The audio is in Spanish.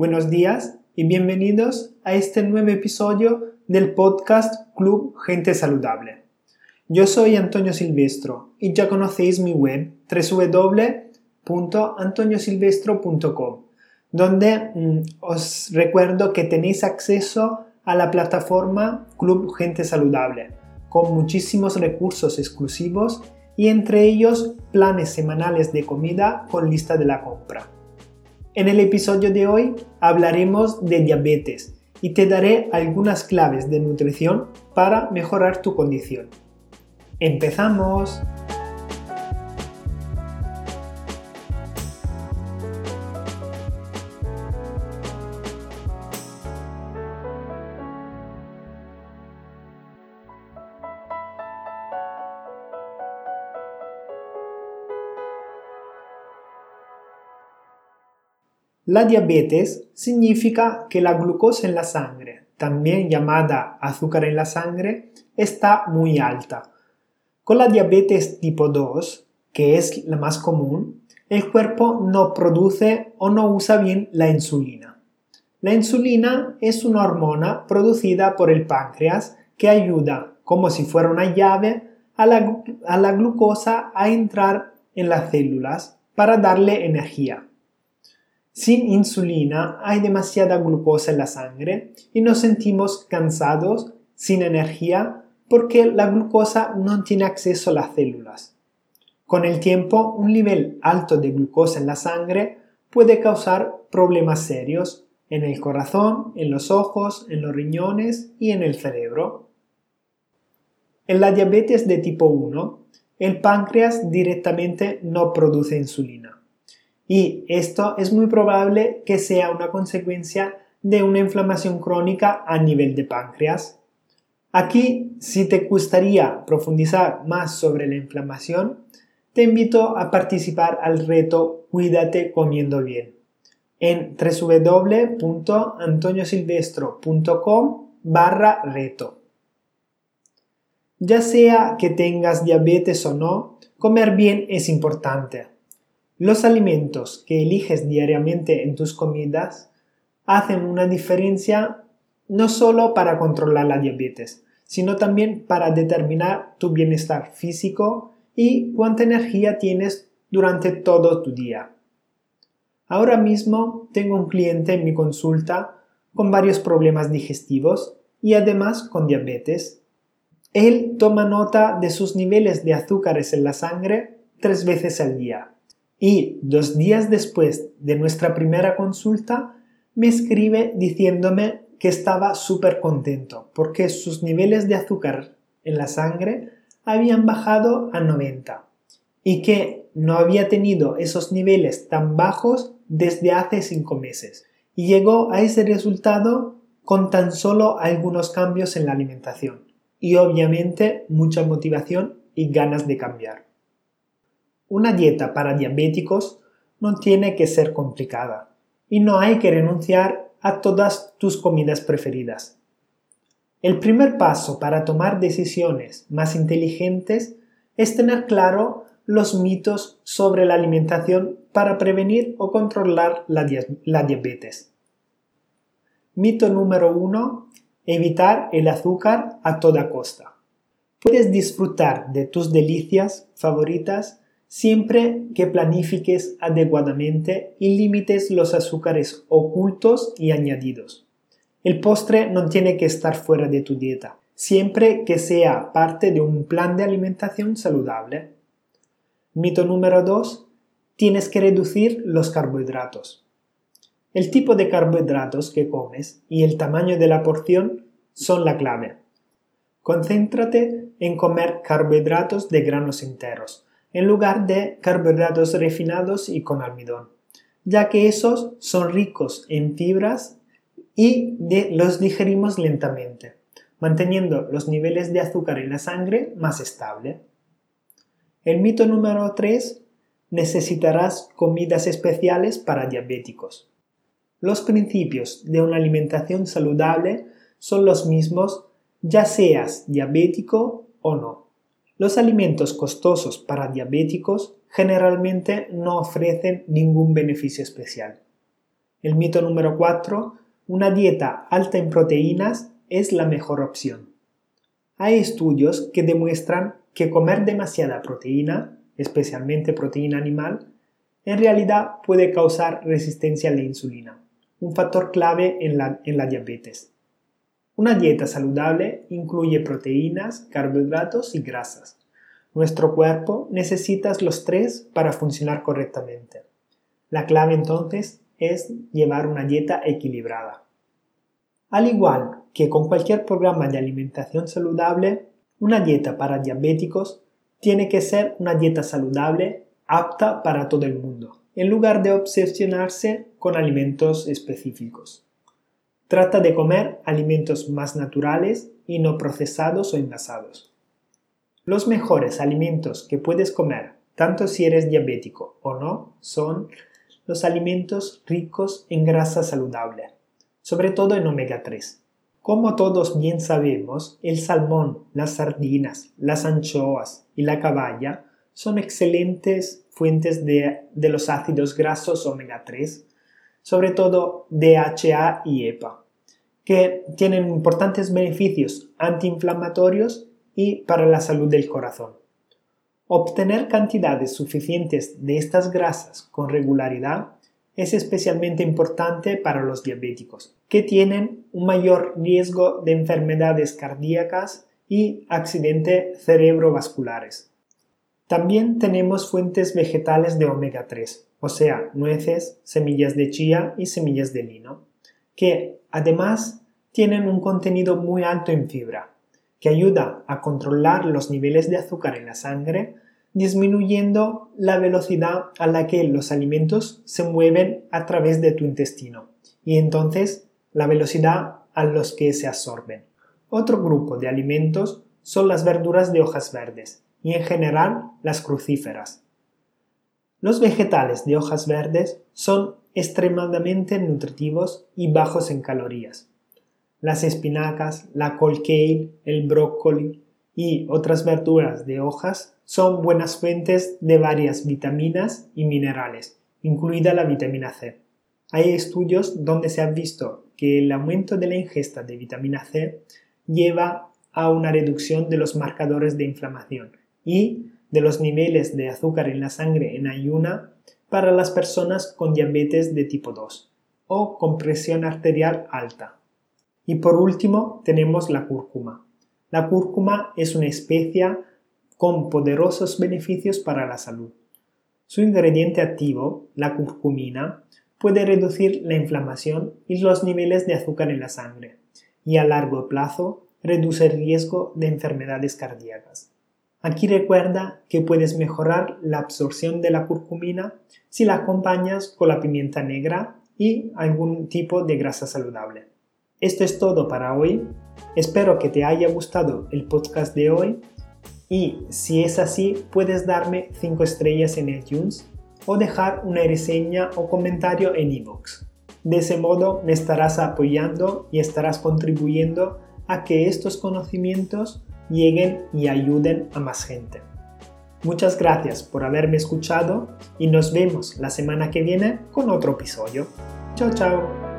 Buenos días y bienvenidos a este nuevo episodio del podcast Club Gente Saludable. Yo soy Antonio Silvestro y ya conocéis mi web www.antoniosilvestro.com, donde mm, os recuerdo que tenéis acceso a la plataforma Club Gente Saludable, con muchísimos recursos exclusivos y entre ellos planes semanales de comida con lista de la compra. En el episodio de hoy hablaremos de diabetes y te daré algunas claves de nutrición para mejorar tu condición. ¡Empezamos! La diabetes significa que la glucosa en la sangre, también llamada azúcar en la sangre, está muy alta. Con la diabetes tipo 2, que es la más común, el cuerpo no produce o no usa bien la insulina. La insulina es una hormona producida por el páncreas que ayuda, como si fuera una llave, a la, glucosa a entrar en las células para darle energía. Sin insulina hay demasiada glucosa en la sangre y nos sentimos cansados, sin energía, porque la glucosa no tiene acceso a las células. Con el tiempo, un nivel alto de glucosa en la sangre puede causar problemas serios en el corazón, en los ojos, en los riñones y en el cerebro. En la diabetes de tipo 1, el páncreas directamente no produce insulina y esto es muy probable que sea una consecuencia de una inflamación crónica a nivel de páncreas. Aquí, si te gustaría profundizar más sobre la inflamación, te invito a participar al reto Cuídate comiendo bien en www.antoniosilvestro.com barra reto. Ya sea que tengas diabetes o no, comer bien es importante los alimentos que eliges diariamente en tus comidas hacen una diferencia no solo para controlar la diabetes, sino también para determinar tu bienestar físico y cuánta energía tienes durante todo tu día. Ahora mismo tengo un cliente en mi consulta con varios problemas digestivos y además con diabetes. Él toma nota de sus niveles de azúcares en la sangre tres veces al día y dos días después de nuestra primera consulta me escribe diciéndome que estaba súper contento porque sus niveles de azúcar en la sangre habían bajado a 90 y que no había tenido esos niveles tan bajos desde hace 5 meses y llegó a ese resultado con tan solo algunos cambios en la alimentación y obviamente mucha motivación y ganas de cambiar. Una dieta para diabéticos no tiene que ser complicada y no hay que renunciar a todas tus comidas preferidas. El primer paso para tomar decisiones más inteligentes es tener claro los mitos sobre la alimentación para prevenir o controlar la, diabetes. Mito número 1. Evitar el azúcar a toda costa. Puedes disfrutar de tus delicias favoritas siempre que planifiques adecuadamente y limites los azúcares ocultos y añadidos. El postre no tiene que estar fuera de tu dieta, siempre que sea parte de un plan de alimentación saludable. Mito número 2. Tienes que reducir los carbohidratos. El tipo de carbohidratos que comes y el tamaño de la porción son la clave. Concéntrate en comer carbohidratos de granos enteros, en lugar de carbohidratos refinados y con almidón, ya que esos son ricos en fibras y los digerimos lentamente, manteniendo los niveles de azúcar en la sangre más estable. El mito número 3. Necesitarás comidas especiales para diabéticos. Los principios de una alimentación saludable son los mismos ya seas diabético o no. Los alimentos costosos para diabéticos generalmente no ofrecen ningún beneficio especial. El mito número 4. Una dieta alta en proteínas es la mejor opción. Hay estudios que demuestran que comer demasiada proteína, especialmente proteína animal, en realidad puede causar resistencia a la insulina, un factor clave en la, en la diabetes. Una dieta saludable incluye proteínas, carbohidratos y grasas. Nuestro cuerpo necesita los tres para funcionar correctamente. La clave entonces es llevar una dieta equilibrada. Al igual que con cualquier programa de alimentación saludable, una dieta para diabéticos tiene que ser una dieta saludable apta para todo el mundo, en lugar de obsesionarse con alimentos específicos. Trata de comer alimentos más naturales y no procesados o envasados. Los mejores alimentos que puedes comer, tanto si eres diabético o no, son los alimentos ricos en grasa saludable, sobre todo en omega 3. Como todos bien sabemos, el salmón, las sardinas, las anchoas y la caballa son excelentes fuentes de, los ácidos grasos omega 3, sobre todo DHA y EPA, que tienen importantes beneficios antiinflamatorios y para la salud del corazón. Obtener cantidades suficientes de estas grasas con regularidad es especialmente importante para los diabéticos, que tienen un mayor riesgo de enfermedades cardíacas y accidentes cerebrovasculares. También tenemos fuentes vegetales de omega 3, o sea, nueces, semillas de chía y semillas de lino, que además tienen un contenido muy alto en fibra, que ayuda a controlar los niveles de azúcar en la sangre, disminuyendo la velocidad a la que los alimentos se mueven a través de tu intestino y entonces la velocidad a los que se absorben. Otro grupo de alimentos son las verduras de hojas verdes, y en general las crucíferas. Los vegetales de hojas verdes son extremadamente nutritivos y bajos en calorías. Las espinacas, la col kale, el brócoli y otras verduras de hojas son buenas fuentes de varias vitaminas y minerales, incluida la vitamina C. Hay estudios donde se ha visto que el aumento de la ingesta de vitamina C lleva a una reducción de los marcadores de inflamación y de los niveles de azúcar en la sangre en ayuna para las personas con diabetes de tipo 2 o con presión arterial alta. Y por último tenemos la cúrcuma. La cúrcuma es una especia con poderosos beneficios para la salud. Su ingrediente activo, la curcumina, puede reducir la inflamación y los niveles de azúcar en la sangre y a largo plazo reduce el riesgo de enfermedades cardíacas. Aquí recuerda que puedes mejorar la absorción de la curcumina si la acompañas con la pimienta negra y algún tipo de grasa saludable. Esto es todo para hoy. Espero que te haya gustado el podcast de hoy y si es así puedes darme 5 estrellas en iTunes o dejar una reseña o comentario en iVoox. De ese modo me estarás apoyando y estarás contribuyendo a que estos conocimientos lleguen y ayuden a más gente. Muchas gracias por haberme escuchado y nos vemos la semana que viene con otro episodio. Chao, chao.